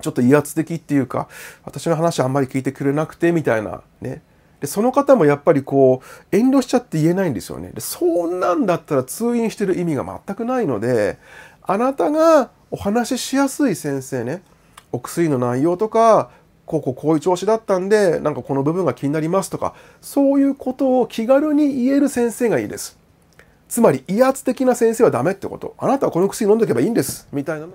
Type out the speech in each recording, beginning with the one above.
ちょっと威圧的っていうか、私の話あんまり聞いてくれなくて、みたいなね。で、その方もやっぱりこう、遠慮しちゃって言えないんですよね。で、そんなんだったら通院してる意味が全くないので、あなたがお話ししやすい先生ね、お薬の内容とか、こうこうこういう調子だったんで、なんかこの部分が気になりますとか、そういうことを気軽に言える先生がいいです。つまり威圧的な先生はダメってこと。あなたはこの薬飲んでおけばいいんです。みたいな。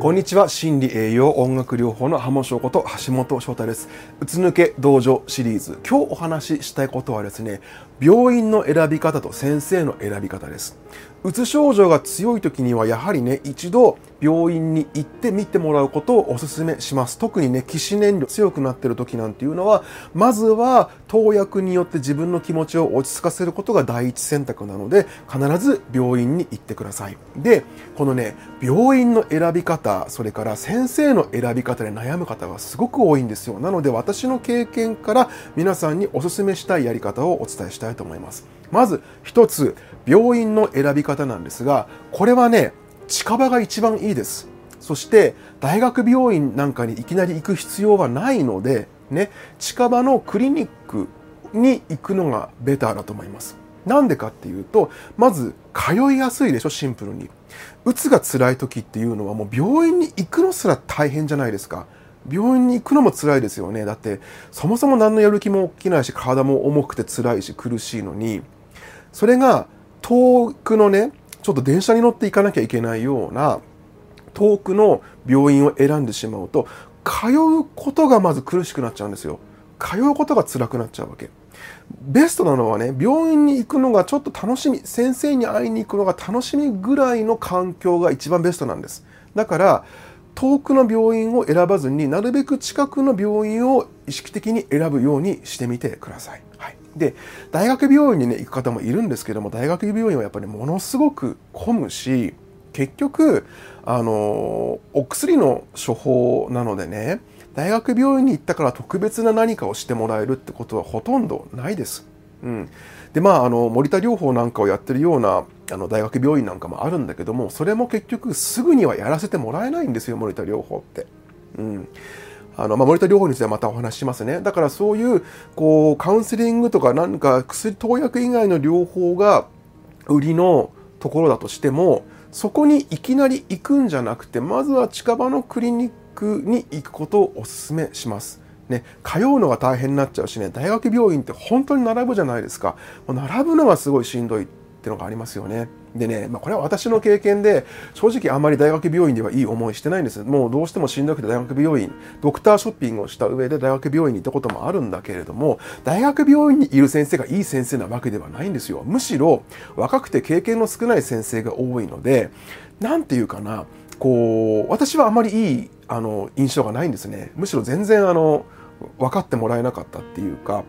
こんにちは。心理栄養音楽療法の浜翔こと橋本翔太です。うつ抜け道場シリーズ。今日お話ししたいことはですね病院の選び方と先生の選び方です。うつ症状が強い時にはやはりね一度病院に行って見てもらうことをお勧めします。特にね起死燃料強くなってる時なんていうのはまずは投薬によって自分の気持ちを落ち着かせることが第一選択なので必ず病院に行ってください。でこのね病院の選び方それから先生の選び方で悩む方がすごく多いんですよ。なので私の経験から皆さんにお勧めしたいやり方をお伝えしたいたいと思います。まず一つ病院の選び方なんですがこれはね近場が一番いいです。そして大学病院なんかにいきなり行く必要はないのでね近場のクリニックに行くのがベターだと思います。なんでかっていうとまず通いやすいでしょシンプルに。うつが辛い時っていうのはもう病院に行くのすら大変じゃないですか。病院に行くのも辛いですよね。だってそもそも何のやる気も起きないし体も重くて辛いし苦しいのにそれが遠くのねちょっと電車に乗って行かなきゃいけないような遠くの病院を選んでしまうと通うことがまず苦しくなっちゃうんですよ。通うことが辛くなっちゃうわけ。ベストなのはね病院に行くのがちょっと楽しみ先生に会いに行くのが楽しみぐらいの環境が一番ベストなんです。だから遠くの病院を選ばずになるべく近くの病院を意識的に選ぶようにしてみてください。はい、で大学病院に、ね、行く方もいるんですけども大学病院はやっぱりものすごく混むし結局あのお薬の処方なのでね大学病院に行ったから特別な何かをしてもらえるってことはほとんどないです。うん、でまああの森田療法なんかをやってるようなあの大学病院なんかもあるんだけどもそれも結局すぐにはやらせてもらえないんですよ森田療法って。うんあの、まあ、森田療法についてはまたお話ししますね。だからそういう、こう、カウンセリングとか何か薬、投薬以外の療法が売りのところだとしても、そこにいきなり行くんじゃなくて、まずは近場のクリニックに行くことをお勧めします。ね、通うのが大変になっちゃうしね、大学病院って本当に並ぶじゃないですか。並ぶのがすごいしんどいってのがありますよね。でね、まあ、これは私の経験で、正直あんまり大学病院ではいい思いしてないんです。もうどうしてもしんどくて大学病院、ドクターショッピングをした上で大学病院に行ったこともあるんだけれども、大学病院にいる先生がいい先生なわけではないんですよ。むしろ若くて経験の少ない先生が多いので、なんていうかな、こう、私はあまりいいあの印象がないんですね。むしろ全然あの、分かってもらえなかったっていうか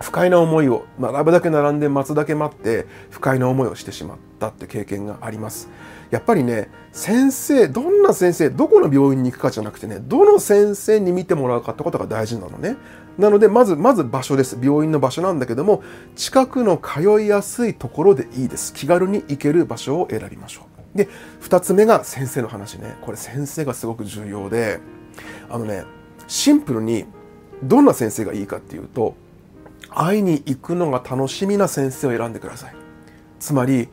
不快な思いを並ぶだけ並んで待つだけ待って不快な思いをしてしまったって経験があります。やっぱりね先生どんな先生どこの病院に行くかじゃなくてねどの先生に見てもらうかってことが大事なのね。なのでまずまず場所です。病院の場所なんだけども近くの通いやすいところでいいです。気軽に行ける場所を選びましょう。で2つ目が先生の話ね。これ先生がすごく重要であのねシンプルにどんな先生がいいかっていうと会いに行くのが楽しみな先生を選んでください。つまり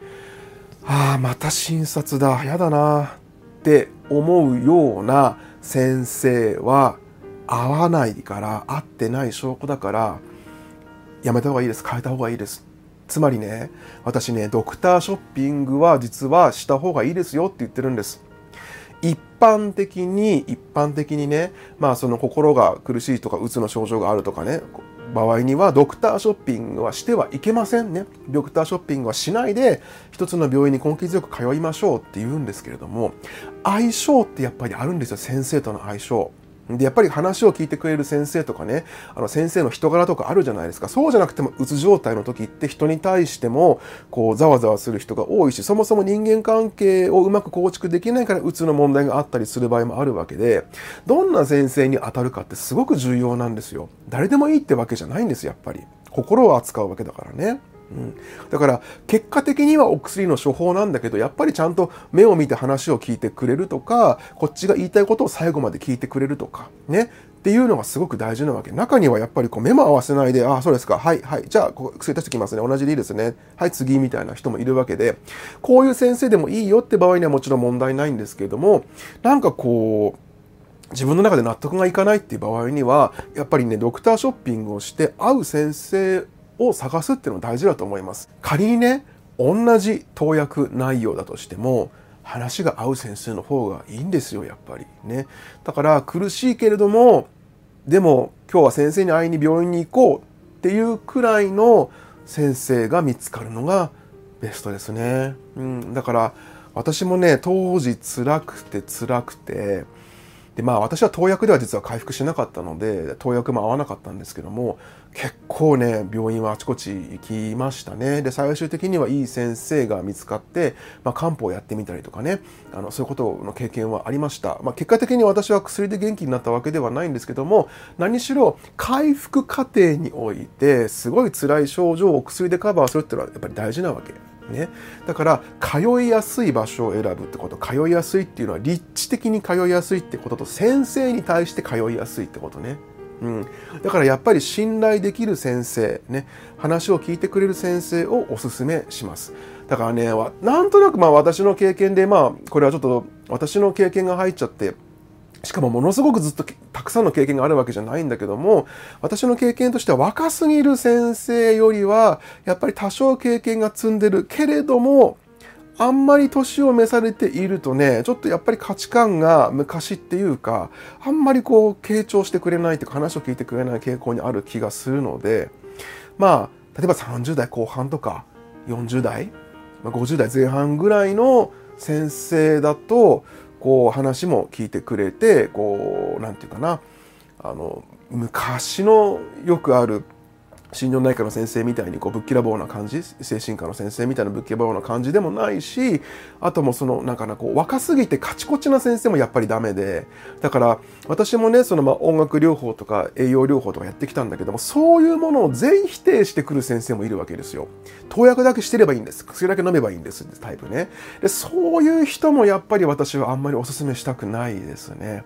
ああまた診察だ。やだな。って思うような先生は会わないから会ってない証拠だからやめた方がいいです。変えた方がいいです。つまりね私ねドクターショッピングは実はした方がいいですよって言ってるんです。般的に一般的にねまあその心が苦しいとかうつの症状があるとかね場合にはドクターショッピングはしてはいけませんね。ドクターショッピングはしないで一つの病院に根気強く通いましょうって言うんですけれども相性ってやっぱりあるんですよ先生との相性で、やっぱり話を聞いてくれる先生とかね、あの先生の人柄とかあるじゃないですか。そうじゃなくても、うつ状態の時って人に対しても、こう、ざわざわする人が多いし、そもそも人間関係をうまく構築できないから、うつの問題があったりする場合もあるわけで、どんな先生に当たるかってすごく重要なんですよ。誰でもいいってわけじゃないんです、やっぱり。心を扱うわけだからね。うん、だから結果的にはお薬の処方なんだけどやっぱりちゃんと目を見て話を聞いてくれるとかこっちが言いたいことを最後まで聞いてくれるとかね。っていうのがすごく大事なわけ。中にはやっぱりこう目も合わせないでああそうですか。はいはい。じゃあ薬出してきますね。同じでいいですね。はい次みたいな人もいるわけで。こういう先生でもいいよって場合にはもちろん問題ないんですけれどもなんかこう自分の中で納得がいかないっていう場合にはやっぱりねドクターショッピングをして会う先生を探すっていうのが大事だと思います。仮にね同じ投薬内容だとしても話が合う先生の方がいいんですよやっぱり。ね。だから苦しいけれどもでも今日は先生に会いに病院に行こうっていうくらいの先生が見つかるのがベストですね、うん、だから私もね当時辛くて辛くてでまあ私は投薬では実は回復しなかったので投薬も合わなかったんですけども結構ね病院はあちこち行きましたね。で最終的にはいい先生が見つかって、まあ、漢方をやってみたりとかねあのそういうことの経験はありました、まあ、結果的に私は薬で元気になったわけではないんですけども何しろ回復過程においてすごい辛い症状を薬でカバーするっていうのはやっぱり大事なわけ。ね、だから通いやすい場所を選ぶってこと通いやすいっていうのは立地的に通いやすいってことと先生に対して通いやすいってことね。うん、だからやっぱり信頼できる先生、ね、話を聞いてくれる先生をおすすめします。だからね、なんとなくまあ私の経験で、まあこれはちょっと私の経験が入っちゃってしかもものすごくずっとたくさんの経験があるわけじゃないんだけども私の経験としては若すぎる先生よりはやっぱり多少経験が積んでるけれどもあんまり年を召されているとねちょっとやっぱり価値観が昔っていうかあんまりこう傾聴してくれないというか話を聞いてくれない傾向にある気がするのでまあ例えば30代後半とか40代50代前半ぐらいの先生だとこう話も聞いてくれてこう何て言うかな。あの昔のよくある心療内科の先生みたいにこうぶっきらぼうな感じ精神科の先生みたいなぶっきらぼうな感じでもないしあともそのなんかなこう若すぎてカチコチな先生もやっぱりダメでだから私もねそのまあ音楽療法とか栄養療法とかやってきたんだけどもそういうものを全否定してくる先生もいるわけですよ。投薬だけしてればいいんです。薬だけ飲めばいいんです。タイプね。でそういう人もやっぱり私はあんまりお勧めしたくないですね。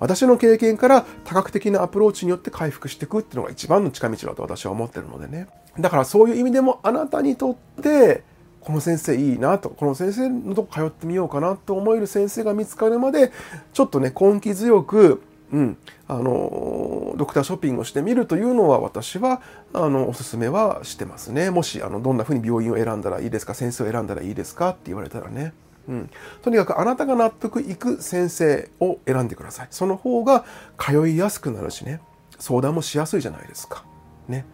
私の経験から多角的なアプローチによって回復していくっていうのが一番の近道だと私は思ってるのでね。だからそういう意味でもあなたにとってこの先生いいなと、この先生のとこ通ってみようかなと思える先生が見つかるまで、ちょっとね、根気強く、うん、あの、ドクターショッピングをしてみるというのは私は、あの、おすすめはしてますね。もし、あの、どんな風に病院を選んだらいいですか、先生を選んだらいいですかって言われたらね。うん、とにかくあなたが納得いく先生を選んでくださいその方が通いやすくなるしね相談もしやすいじゃないですか。ね、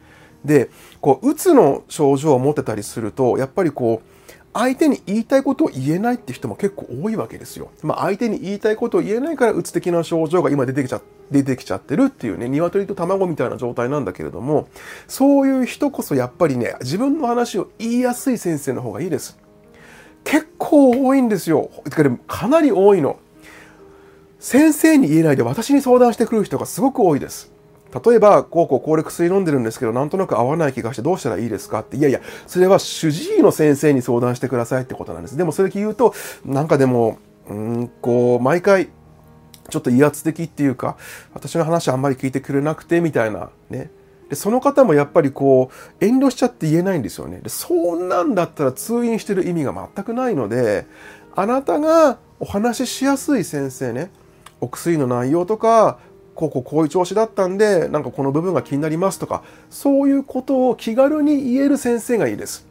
でこううつの症状を持ってたりするとやっぱりこう相手に言いたいことを言えないって人も結構多いわけですよ。まあ、相手に言いたいことを言えないからうつ的な症状が今出てきちゃ出てきちゃってるっていうね、鶏と卵みたいな状態なんだけれども、そういう人こそやっぱりね、自分の話を言いやすい先生の方がいいです。結構多いんですよ。かなり多いの。先生に言えないで私に相談してくる人がすごく多いです。例えば、こうこうこれ薬飲んでるんですけど、なんとなく合わない気がしてどうしたらいいですか？って、いやいや、それは主治医の先生に相談してくださいってことなんです。でもそれ言うと、なんかでも、うん、こう、毎回、ちょっと威圧的っていうか、私の話あんまり聞いてくれなくて、みたいな、ね。でその方もやっぱりこう遠慮しちゃって言えないんですよね。でそんなんだったら通院してる意味が全くないのであなたがお話ししやすい先生ね。お薬の内容とかこうこうこういう調子だったんでなんかこの部分が気になりますとかそういうことを気軽に言える先生がいいです。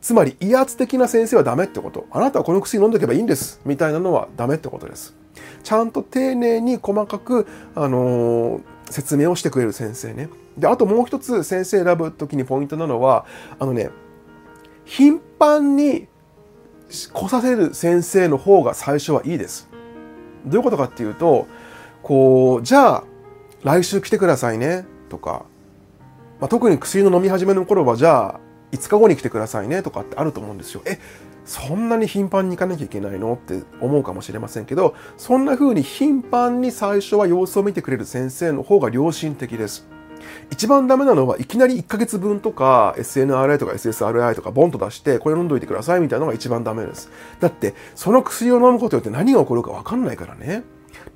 つまり威圧的な先生はダメってこと。あなたはこの薬飲んでおけばいいんです。みたいなのはダメってことです。ちゃんと丁寧に細かく、あのー、説明をしてくれる先生ね。で、あともう一つ先生選ぶ時にポイントなのは、あのね、頻繁に来させる先生の方が最初はいいです。どういうことかっていうと、こう、じゃあ、来週来てくださいね、とか、まあ、特に薬の飲み始めの頃は、じゃあ、5日後に来てくださいね、とかってあると思うんですよ。え、そんなに頻繁に行かなきゃいけないの？って思うかもしれませんけど、そんな風に頻繁に最初は様子を見てくれる先生の方が良心的です。一番ダメなのはいきなり1ヶ月分とか SNRI とか SSRI とかボンと出してこれ飲んどいてくださいみたいなのが一番ダメです。だってその薬を飲むことによって何が起こるかわかんないからね。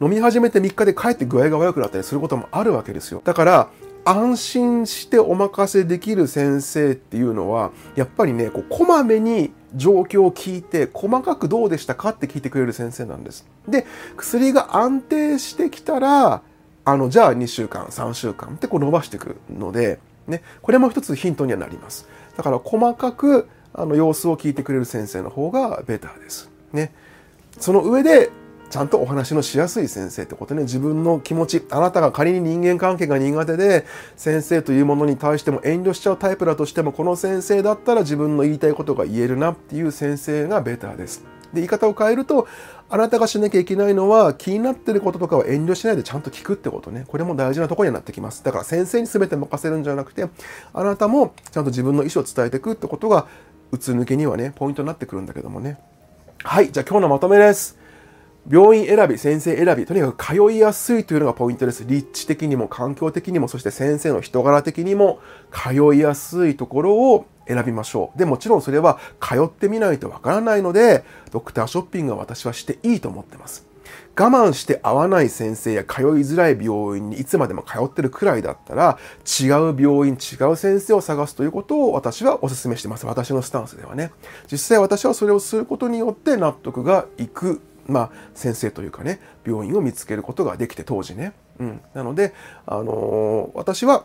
飲み始めて3日で帰って具合が悪くなったりすることもあるわけですよ。だから安心してお任せできる先生っていうのはやっぱりねこうこまめに状況を聞いて細かくどうでしたかって聞いてくれる先生なんです。で薬が安定してきたらあのじゃあ2週間3週間ってこう伸ばしていくので、ね、これも一つヒントにはなります。だから細かくあの様子を聞いてくれる先生の方がベターです。ね、その上でちゃんとお話のしやすい先生ってことね、自分の気持ち、あなたが仮に人間関係が苦手で、先生というものに対しても遠慮しちゃうタイプだとしても、この先生だったら自分の言いたいことが言えるなっていう先生がベターです。で、言い方を変えると、あなたがしなきゃいけないのは、気になってることとかは遠慮しないでちゃんと聞くってことね。これも大事なところになってきます。だから先生に全て任せるんじゃなくて、あなたもちゃんと自分の意思を伝えていくってことが、うつ抜けにはね、ポイントになってくるんだけどもね。はい、じゃあ今日のまとめです。病院選び、先生選び、とにかく通いやすいというのがポイントです。立地的にも環境的にも、そして先生の人柄的にも通いやすいところを選びましょう。で、もちろんそれは通ってみないとわからないので、ドクターショッピングは私はしていいと思ってます。我慢して合わない先生や通いづらい病院にいつまでも通ってるくらいだったら、違う病院、違う先生を探すということを私はお勧めしてます。私のスタンスではね。実際私はそれをすることによって納得がいくまあ、先生というかね病院を見つけることができて当時ね、うん、なので、あのー、私は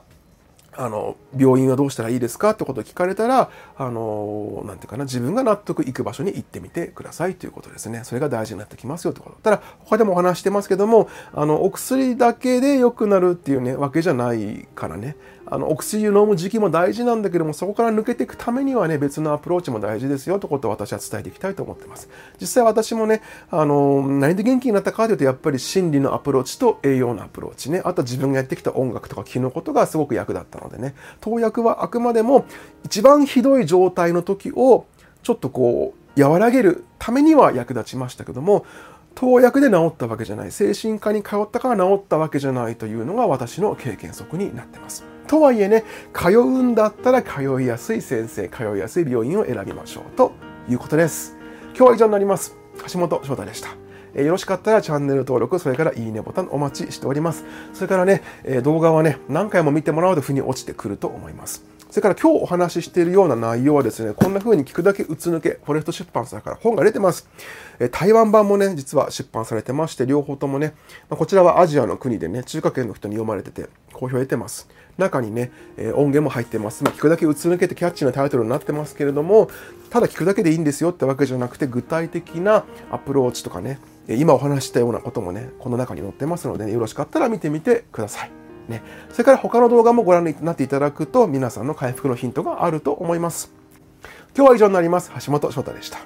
あの病院はどうしたらいいですかってことを聞かれたらあのなんていうかな自分が納得いく場所に行ってみてくださいということですね。それが大事になってきますよってことただ他でもお話してますけどもあのお薬だけで良くなるっていうねわけじゃないからね。あのお薬を飲む時期も大事なんだけどもそこから抜けていくためにはね別のアプローチも大事ですよということを私は伝えていきたいと思ってます。実際私もねあの何で元気になったかというとやっぱり心理のアプローチと栄養のアプローチね。あとは自分がやってきた音楽とか気のことがすごく役立ったのでね。投薬はあくまでも一番ひどい状態の時をちょっとこう和らげるためには役立ちましたけども投薬で治ったわけじゃない。精神科に通ったから治ったわけじゃないというのが私の経験則になってます。とはいえね通うんだったら通いやすい先生通いやすい病院を選びましょうということです今日は以上になります橋本翔太でしたえよろしかったらチャンネル登録、それからいいねボタンお待ちしております。それからね、え動画はね、何回も見てもらうと腑に落ちてくると思います。それから今日お話ししているような内容はですね、こんな風に聞くだけうつ抜け、フォレスト出版社から本が出てます。え台湾版もね、実は出版されてまして、両方ともね、まこちらはアジアの国でね、中華圏の人に読まれてて、好評を得てます。中にね、え音源も入ってます。まあ、聞くだけうつ抜けてキャッチーなタイトルになってますけれども、ただ聞くだけでいいんですよってわけじゃなくて、具体的なアプローチとかね、今お話したようなこともね、この中に載ってますので、ね、よろしかったら見てみてください。ね、それから他の動画もご覧になっていただくと皆さんの回復のヒントがあると思います。今日は以上になります。橋本翔太でした。